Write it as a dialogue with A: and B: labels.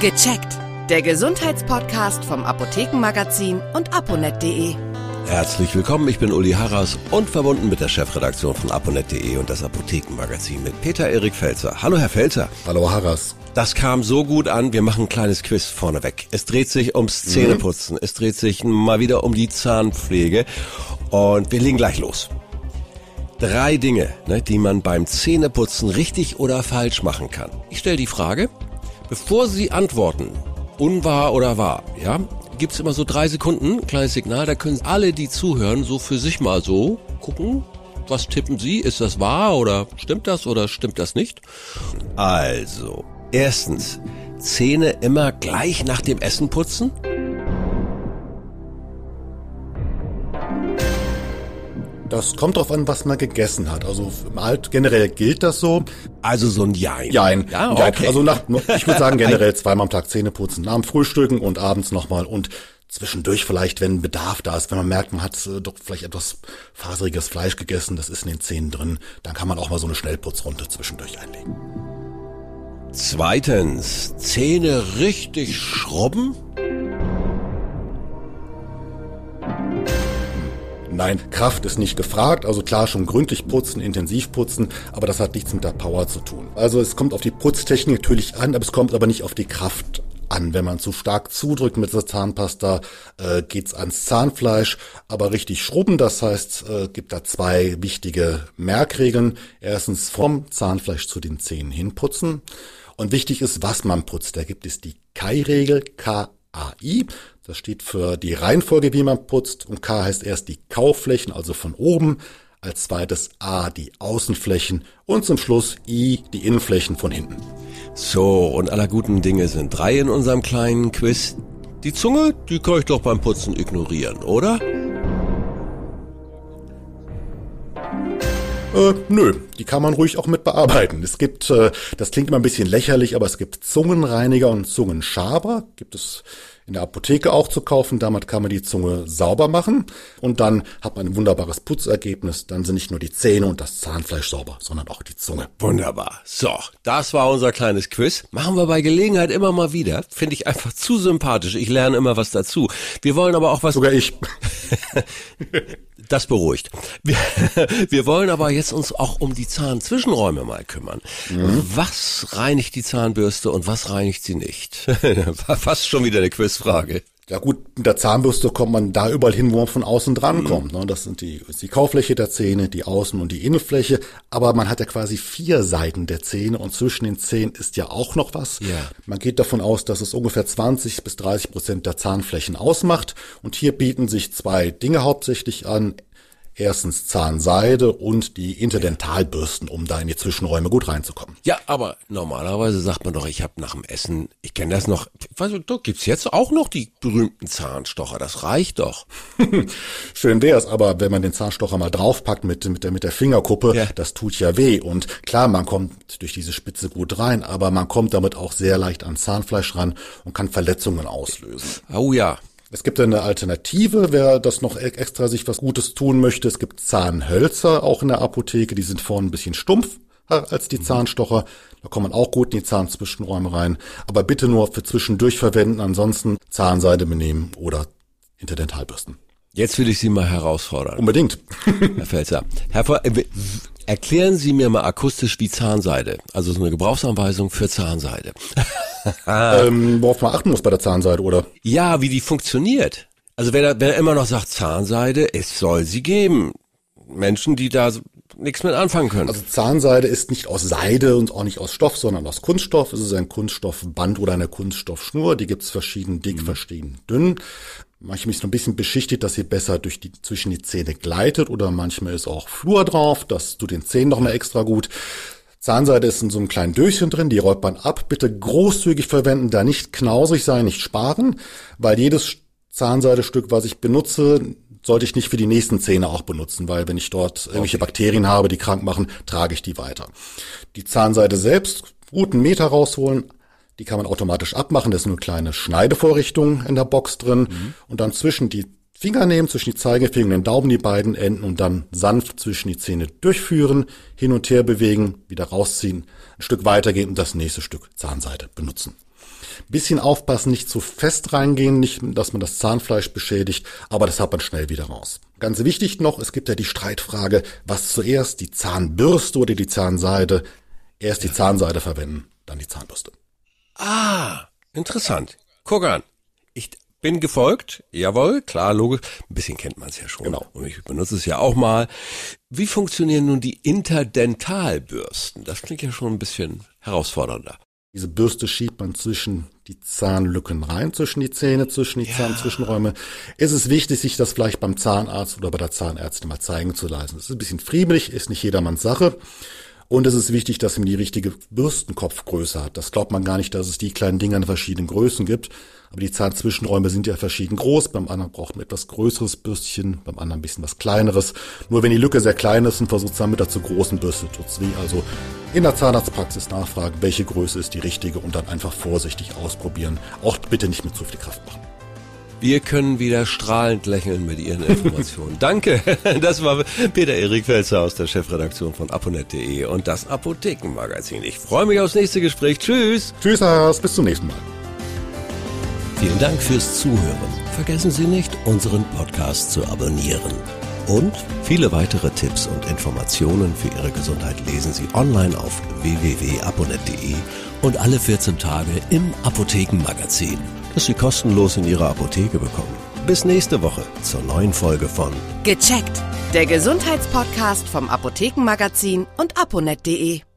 A: Gecheckt. Der Gesundheitspodcast vom Apothekenmagazin und aponet.de.
B: Herzlich willkommen, ich bin Uli Harras und verbunden mit der Chefredaktion von aponet.de und das Apothekenmagazin mit Peter Erik Felzer. Hallo Herr Felzer.
C: Hallo Harras.
B: Das kam so gut an, wir machen ein kleines Quiz vorneweg. Es dreht sich ums mhm. Zähneputzen, mhm. es dreht sich mal wieder um die Zahnpflege und wir legen gleich los. Drei Dinge, ne, die man beim Zähneputzen richtig oder falsch machen kann. Ich stelle die Frage, bevor Sie antworten, unwahr oder wahr, ja, gibt's immer so drei Sekunden, kleines Signal, da können alle, die zuhören, so für sich mal so gucken, was tippen Sie? Ist das wahr oder stimmt das oder stimmt das nicht? Also, erstens, Zähne immer gleich nach dem Essen putzen?
C: Das kommt drauf an, was man gegessen hat. Also Alt generell gilt das so.
B: Also so ein Jein.
C: Jein. Ja, okay. Also nach, ich würde sagen generell zweimal am Tag Zähne putzen. Nach dem Frühstücken und abends nochmal und zwischendurch vielleicht, wenn Bedarf da ist, wenn man merkt, man hat äh, doch vielleicht etwas faseriges Fleisch gegessen, das ist in den Zähnen drin, dann kann man auch mal so eine Schnellputzrunde zwischendurch einlegen.
B: Zweitens, Zähne richtig schrubben?
C: Nein, Kraft ist nicht gefragt. Also klar, schon gründlich putzen, intensiv putzen, aber das hat nichts mit der Power zu tun. Also es kommt auf die Putztechnik natürlich an, aber es kommt aber nicht auf die Kraft an. Wenn man zu stark zudrückt mit der Zahnpasta, äh, geht's ans Zahnfleisch. Aber richtig schrubben, das heißt, äh, gibt da zwei wichtige Merkregeln. Erstens vom Zahnfleisch zu den Zähnen hinputzen. Und wichtig ist, was man putzt. Da gibt es die Kai-Regel, K-A-I. Das steht für die Reihenfolge, wie man putzt. Und K heißt erst die Kauflächen, also von oben. Als zweites A die Außenflächen und zum Schluss I die Innenflächen von hinten.
B: So, und aller guten Dinge sind drei in unserem kleinen Quiz. Die Zunge, die kann ich doch beim Putzen ignorieren, oder?
C: Äh, nö, die kann man ruhig auch mit bearbeiten. Es gibt, äh, das klingt immer ein bisschen lächerlich, aber es gibt Zungenreiniger und Zungenschaber. Gibt es in der Apotheke auch zu kaufen. Damit kann man die Zunge sauber machen und dann hat man ein wunderbares Putzergebnis. Dann sind nicht nur die Zähne und das Zahnfleisch sauber, sondern auch die Zunge.
B: Wunderbar. So, das war unser kleines Quiz. Machen wir bei Gelegenheit immer mal wieder. Finde ich einfach zu sympathisch. Ich lerne immer was dazu. Wir wollen aber auch was.
C: Sogar ich.
B: Das beruhigt. Wir, wir wollen aber jetzt uns auch um die Zahnzwischenräume mal kümmern. Mhm. Was reinigt die Zahnbürste und was reinigt sie nicht? Fast schon wieder eine Quizfrage.
C: Ja gut, mit der Zahnbürste kommt man da überall hin, wo man von außen dran kommt. Mhm. Das sind die, die Kaufläche der Zähne, die Außen- und die Innenfläche. Aber man hat ja quasi vier Seiten der Zähne und zwischen den Zähnen ist ja auch noch was.
B: Ja.
C: Man geht davon aus, dass es ungefähr 20 bis 30 Prozent der Zahnflächen ausmacht. Und hier bieten sich zwei Dinge hauptsächlich an. Erstens Zahnseide und die Interdentalbürsten, um da in die Zwischenräume gut reinzukommen.
B: Ja, aber normalerweise sagt man doch, ich habe nach dem Essen, ich kenne das noch, nicht, doch, gibt's jetzt auch noch die berühmten Zahnstocher, das reicht doch.
C: Schön wär's, aber wenn man den Zahnstocher mal draufpackt mit, mit, der, mit der Fingerkuppe, ja. das tut ja weh. Und klar, man kommt durch diese Spitze gut rein, aber man kommt damit auch sehr leicht an Zahnfleisch ran und kann Verletzungen auslösen.
B: Oh ja,
C: es gibt eine Alternative, wer das noch e- extra sich was Gutes tun möchte. Es gibt Zahnhölzer auch in der Apotheke, die sind vorne ein bisschen stumpf als die Zahnstocher. Da kommt man auch gut in die Zahnzwischenräume rein. Aber bitte nur für zwischendurch verwenden, ansonsten Zahnseide benehmen oder Interdentalbürsten.
B: Jetzt will ich Sie mal herausfordern.
C: Unbedingt.
B: Herr Felser. Herr äh, Erklären Sie mir mal akustisch wie Zahnseide, also so eine Gebrauchsanweisung für Zahnseide.
C: ähm, worauf man achten muss bei der Zahnseide, oder?
B: Ja, wie die funktioniert. Also wer, wer immer noch sagt Zahnseide, es soll sie geben. Menschen, die da nichts mit anfangen können.
C: Also Zahnseide ist nicht aus Seide und auch nicht aus Stoff, sondern aus Kunststoff. Es ist ein Kunststoffband oder eine Kunststoffschnur. Die gibt's verschieden dick, mhm. verschieden dünn. Manchmal ist noch ein bisschen beschichtet, dass sie besser durch die, zwischen die Zähne gleitet oder manchmal ist auch Flur drauf, das tut den Zähnen noch mal extra gut. Zahnseide ist in so einem kleinen Döschen drin, die räumt man ab. Bitte großzügig verwenden, da nicht knausrig sein, nicht sparen, weil jedes Zahnseidestück, was ich benutze, sollte ich nicht für die nächsten Zähne auch benutzen, weil wenn ich dort irgendwelche Bakterien habe, die krank machen, trage ich die weiter. Die Zahnseide selbst, guten Meter rausholen, die kann man automatisch abmachen. Da ist eine kleine Schneidevorrichtung in der Box drin. Mhm. Und dann zwischen die Finger nehmen, zwischen die Zeigefinger und den Daumen die beiden Enden und dann sanft zwischen die Zähne durchführen, hin und her bewegen, wieder rausziehen, ein Stück weitergehen und das nächste Stück Zahnseide benutzen. Bisschen aufpassen, nicht zu fest reingehen, nicht, dass man das Zahnfleisch beschädigt, aber das hat man schnell wieder raus. Ganz wichtig noch, es gibt ja die Streitfrage, was zuerst, die Zahnbürste oder die Zahnseide? Erst die Zahnseide verwenden, dann die Zahnbürste.
B: Ah, interessant. Guck an. Ich bin gefolgt. Jawohl, klar, logisch. Ein bisschen kennt man es ja schon.
C: Genau.
B: Und ich benutze es ja auch mal. Wie funktionieren nun die Interdentalbürsten? Das klingt ja schon ein bisschen herausfordernder.
C: Diese Bürste schiebt man zwischen die Zahnlücken rein, zwischen die Zähne, zwischen die
B: Ja.
C: Zahnzwischenräume. Es ist wichtig, sich das vielleicht beim Zahnarzt oder bei der Zahnärztin mal zeigen zu lassen. Es ist ein bisschen friemelig, ist nicht jedermanns Sache. Und es ist wichtig, dass man die richtige Bürstenkopfgröße hat. Das glaubt man gar nicht, dass es die kleinen Dinger in verschiedenen Größen gibt. Aber die Zahnzwischenräume sind ja verschieden groß. Beim anderen braucht man etwas größeres Bürstchen, beim anderen ein bisschen was kleineres. Nur wenn die Lücke sehr klein ist und versucht dann mit der zu großen Bürste, tut's weh. Also in der Zahnarztpraxis nachfragen, welche Größe ist die richtige und dann einfach vorsichtig ausprobieren. Auch bitte nicht mit zu viel Kraft machen.
B: Wir können wieder strahlend lächeln mit Ihren Informationen. Danke. Das war Peter Erik Felzer aus der Chefredaktion von aponet.de und das Apothekenmagazin. Ich freue mich aufs nächste Gespräch. Tschüss.
C: Tschüss, Haas, bis zum nächsten Mal.
B: Vielen Dank fürs Zuhören. Vergessen Sie nicht, unseren Podcast zu abonnieren. Und viele weitere Tipps und Informationen für Ihre Gesundheit lesen Sie online auf www.aponet.de und alle 14 Tage im Apothekenmagazin, das Sie kostenlos in Ihrer Apotheke bekommen. Bis nächste Woche zur neuen Folge von
A: Gecheckt. Der Gesundheitspodcast vom Apothekenmagazin und aponet.de.